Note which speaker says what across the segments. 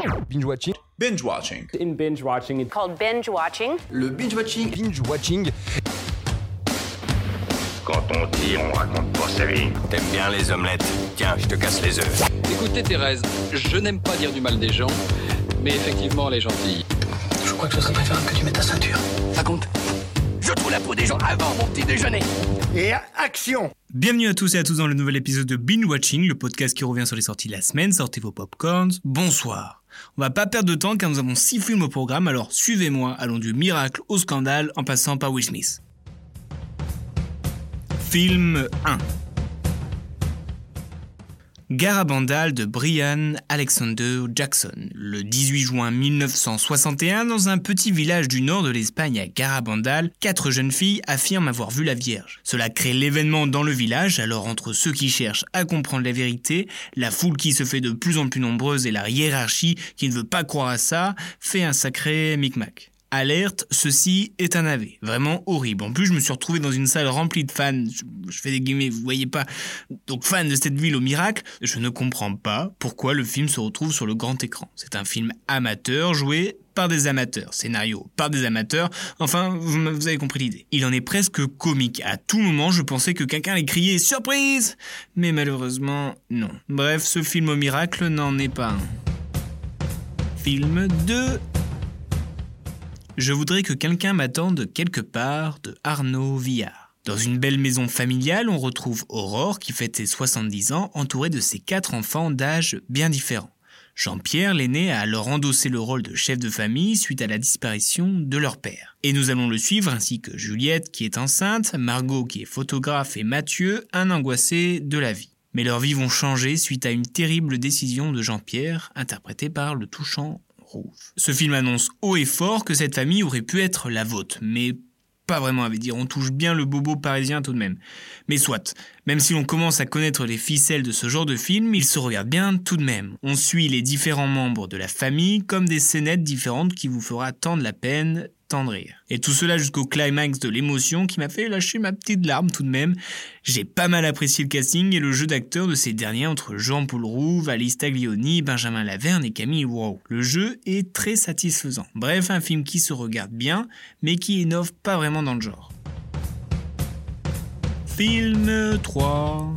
Speaker 1: Binge watching.
Speaker 2: Binge watching.
Speaker 3: In binge watching, it's
Speaker 4: called binge watching.
Speaker 1: Le binge watching. Binge watching.
Speaker 5: Quand on dit, on raconte pas sa vie. T'aimes bien les omelettes Tiens, je te casse les œufs.
Speaker 6: Écoutez Thérèse, je n'aime pas dire du mal des gens, mais effectivement elle est gentille.
Speaker 7: Je crois que ce serait préférable que tu mettes ta ceinture.
Speaker 5: Ça compte Je trouve la peau des gens avant mon petit déjeuner.
Speaker 8: Et action
Speaker 9: Bienvenue à tous et à tous dans le nouvel épisode de Binge Watching, le podcast qui revient sur les sorties de la semaine. Sortez vos popcorns. Bonsoir. On va pas perdre de temps car nous avons six films au programme, alors suivez-moi, allons du miracle au scandale en passant par Will. Film 1 Garabandal de Brian Alexander Jackson, le 18 juin 1961, dans un petit village du nord de l'Espagne à Garabandal, quatre jeunes filles affirment avoir vu la Vierge. Cela crée l'événement dans le village, alors entre ceux qui cherchent à comprendre la vérité, la foule qui se fait de plus en plus nombreuse et la hiérarchie qui ne veut pas croire à ça, fait un sacré micmac. Alerte, ceci est un AV. Vraiment horrible. En plus, je me suis retrouvé dans une salle remplie de fans. Je, fais des guillemets, vous voyez pas. Donc, fans de cette ville au miracle. Je ne comprends pas pourquoi le film se retrouve sur le grand écran. C'est un film amateur joué par des amateurs. Scénario par des amateurs. Enfin, vous, avez compris l'idée. Il en est presque comique. À tout moment, je pensais que quelqu'un allait crier surprise! Mais malheureusement, non. Bref, ce film au miracle n'en est pas un. Film 2 je voudrais que quelqu'un m'attende quelque part de Arnaud Villard. Dans une belle maison familiale, on retrouve Aurore qui fête ses 70 ans entourée de ses quatre enfants d'âge bien différents. Jean-Pierre, l'aîné, a alors endossé le rôle de chef de famille suite à la disparition de leur père. Et nous allons le suivre ainsi que Juliette qui est enceinte, Margot qui est photographe et Mathieu, un angoissé de la vie. Mais leurs vies vont changer suite à une terrible décision de Jean-Pierre, interprété par le touchant ce film annonce haut et fort que cette famille aurait pu être la vôtre, mais pas vraiment, à dire. On touche bien le bobo parisien tout de même. Mais soit, même si l'on commence à connaître les ficelles de ce genre de film, il se regarde bien tout de même. On suit les différents membres de la famille comme des scénettes différentes qui vous fera tant de la peine et tout cela jusqu'au climax de l'émotion qui m'a fait lâcher ma petite larme tout de même. J'ai pas mal apprécié le casting et le jeu d'acteurs de ces derniers entre Jean-Paul Roux, Valis Taglioni, Benjamin Laverne et Camille Wow. Le jeu est très satisfaisant. Bref, un film qui se regarde bien, mais qui innove pas vraiment dans le genre. Film 3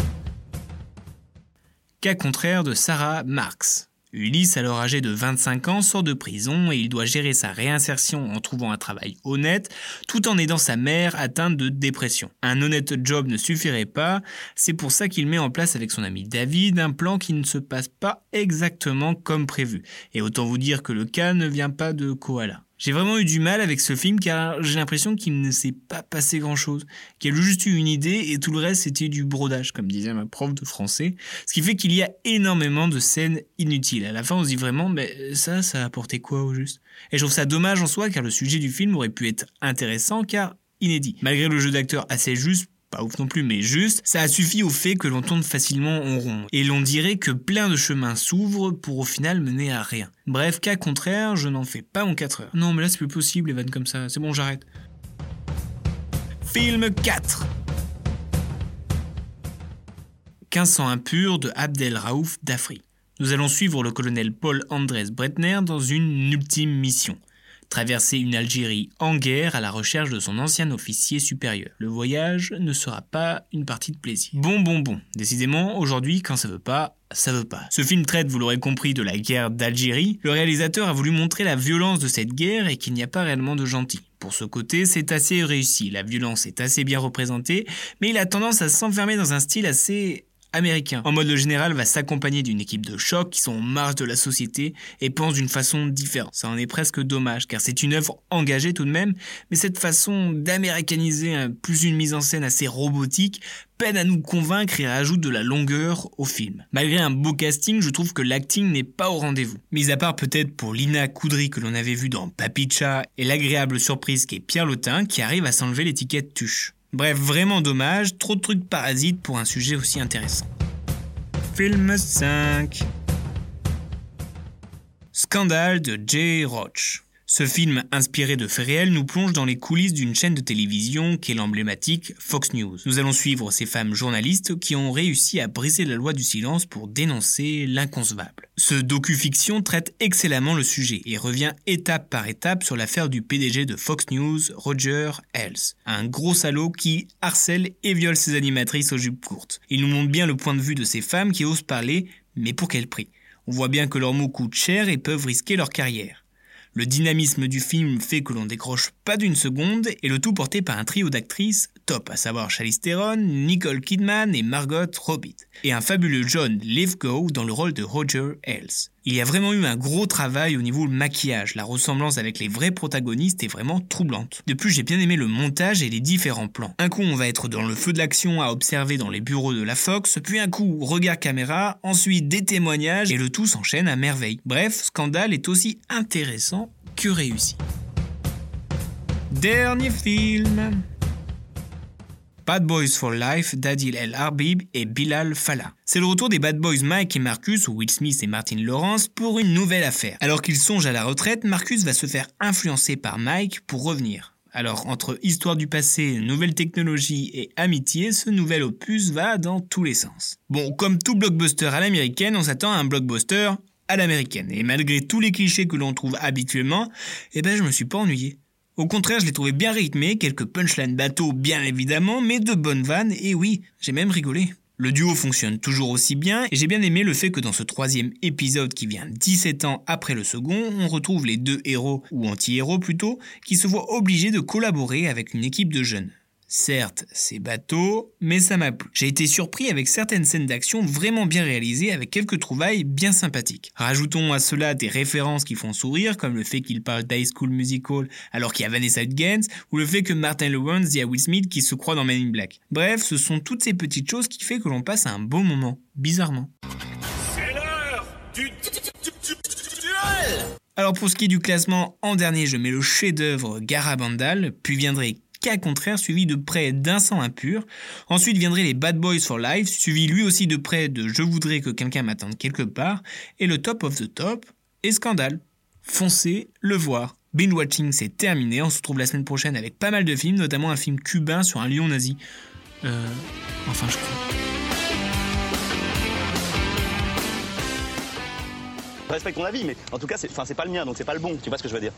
Speaker 9: Cas contraire de Sarah Marx. Ulysse, alors âgé de 25 ans, sort de prison et il doit gérer sa réinsertion en trouvant un travail honnête, tout en aidant sa mère atteinte de dépression. Un honnête job ne suffirait pas, c'est pour ça qu'il met en place avec son ami David un plan qui ne se passe pas exactement comme prévu. Et autant vous dire que le cas ne vient pas de Koala. J'ai vraiment eu du mal avec ce film car j'ai l'impression qu'il ne s'est pas passé grand chose, qu'il a juste eu une idée et tout le reste c'était du brodage, comme disait ma prof de français. Ce qui fait qu'il y a énormément de scènes inutiles. À la fin on se dit vraiment, mais ça, ça a apporté quoi au juste? Et je trouve ça dommage en soi car le sujet du film aurait pu être intéressant car inédit. Malgré le jeu d'acteur assez juste, pas ouf non plus, mais juste, ça a suffi au fait que l'on tourne facilement en rond. Et l'on dirait que plein de chemins s'ouvrent pour au final mener à rien. Bref, cas contraire, je n'en fais pas mon 4 heures. Non, mais là c'est plus possible vannes comme ça, c'est bon, j'arrête. Film 4 1500 impurs de Abdel Raouf Dafri. Nous allons suivre le colonel Paul Andrés Bretner dans une ultime mission traverser une Algérie en guerre à la recherche de son ancien officier supérieur. Le voyage ne sera pas une partie de plaisir. Bon, bon, bon. Décidément, aujourd'hui, quand ça veut pas, ça veut pas. Ce film traite, vous l'aurez compris, de la guerre d'Algérie. Le réalisateur a voulu montrer la violence de cette guerre et qu'il n'y a pas réellement de gentils. Pour ce côté, c'est assez réussi. La violence est assez bien représentée, mais il a tendance à s'enfermer dans un style assez américain. En mode général va s'accompagner d'une équipe de choc qui sont en marge de la société et pense d'une façon différente. Ça en est presque dommage car c'est une œuvre engagée tout de même, mais cette façon d'américaniser plus une mise en scène assez robotique peine à nous convaincre et ajoute de la longueur au film. Malgré un beau casting, je trouve que l'acting n'est pas au rendez-vous. Mis à part peut-être pour Lina Coudry que l'on avait vu dans Papicha et l'agréable surprise qui est Pierre Lotin qui arrive à s'enlever l'étiquette tuche. Bref, vraiment dommage, trop de trucs parasites pour un sujet aussi intéressant. Film 5 Scandale de Jay Roach. Ce film, inspiré de faits réels, nous plonge dans les coulisses d'une chaîne de télévision qui est l'emblématique Fox News. Nous allons suivre ces femmes journalistes qui ont réussi à briser la loi du silence pour dénoncer l'inconcevable. Ce docu-fiction traite excellemment le sujet et revient étape par étape sur l'affaire du PDG de Fox News, Roger Ailes, un gros salaud qui harcèle et viole ses animatrices aux jupes courtes. Il nous montre bien le point de vue de ces femmes qui osent parler, mais pour quel prix? On voit bien que leurs mots coûtent cher et peuvent risquer leur carrière. Le dynamisme du film fait que l'on décroche pas d'une seconde et le tout porté par un trio d'actrices top, à savoir Charlize Theron, Nicole Kidman et Margot Robbie, et un fabuleux John Lithgow dans le rôle de Roger Ailes. Il y a vraiment eu un gros travail au niveau du maquillage, la ressemblance avec les vrais protagonistes est vraiment troublante. De plus, j'ai bien aimé le montage et les différents plans. Un coup, on va être dans le feu de l'action à observer dans les bureaux de la Fox, puis un coup, regard caméra, ensuite des témoignages, et le tout s'enchaîne à merveille. Bref, Scandale est aussi intéressant que réussi. Dernier film. Bad Boys for Life d'Adil El Arbib et Bilal Fallah. C'est le retour des Bad Boys Mike et Marcus, ou Will Smith et Martin Lawrence, pour une nouvelle affaire. Alors qu'ils songent à la retraite, Marcus va se faire influencer par Mike pour revenir. Alors, entre histoire du passé, nouvelle technologie et amitié, ce nouvel opus va dans tous les sens. Bon, comme tout blockbuster à l'américaine, on s'attend à un blockbuster à l'américaine. Et malgré tous les clichés que l'on trouve habituellement, eh ben je me suis pas ennuyé. Au contraire, je l'ai trouvé bien rythmé, quelques punchlines bateaux bien évidemment, mais de bonnes vannes, et oui, j'ai même rigolé. Le duo fonctionne toujours aussi bien, et j'ai bien aimé le fait que dans ce troisième épisode qui vient 17 ans après le second, on retrouve les deux héros, ou anti-héros plutôt, qui se voient obligés de collaborer avec une équipe de jeunes. Certes, c'est bateau, mais ça m'a plu. J'ai été surpris avec certaines scènes d'action vraiment bien réalisées avec quelques trouvailles bien sympathiques. Rajoutons à cela des références qui font sourire, comme le fait qu'il parle d'High School Musical alors qu'il y a Vanessa Hudgens, ou le fait que Martin Lawrence dit à Will Smith qu'il se croit dans Men in Black. Bref, ce sont toutes ces petites choses qui font que l'on passe un bon moment, bizarrement. C'est l'heure du alors pour ce qui est du classement, en dernier je mets le chef-d'œuvre Garabandal, puis viendrait cas contraire suivi de près d'un sang impur. Ensuite viendraient les Bad Boys for Life, suivi lui aussi de près de Je voudrais que quelqu'un m'attende quelque part, et le top of the top et Scandale. Foncez le voir. Binge Watching, c'est terminé. On se retrouve la semaine prochaine avec pas mal de films, notamment un film cubain sur un lion nazi. Euh. Enfin, je crois.
Speaker 2: Je respecte ton avis, mais en tout cas, c'est pas le mien, donc c'est pas le bon. Tu vois ce que je veux dire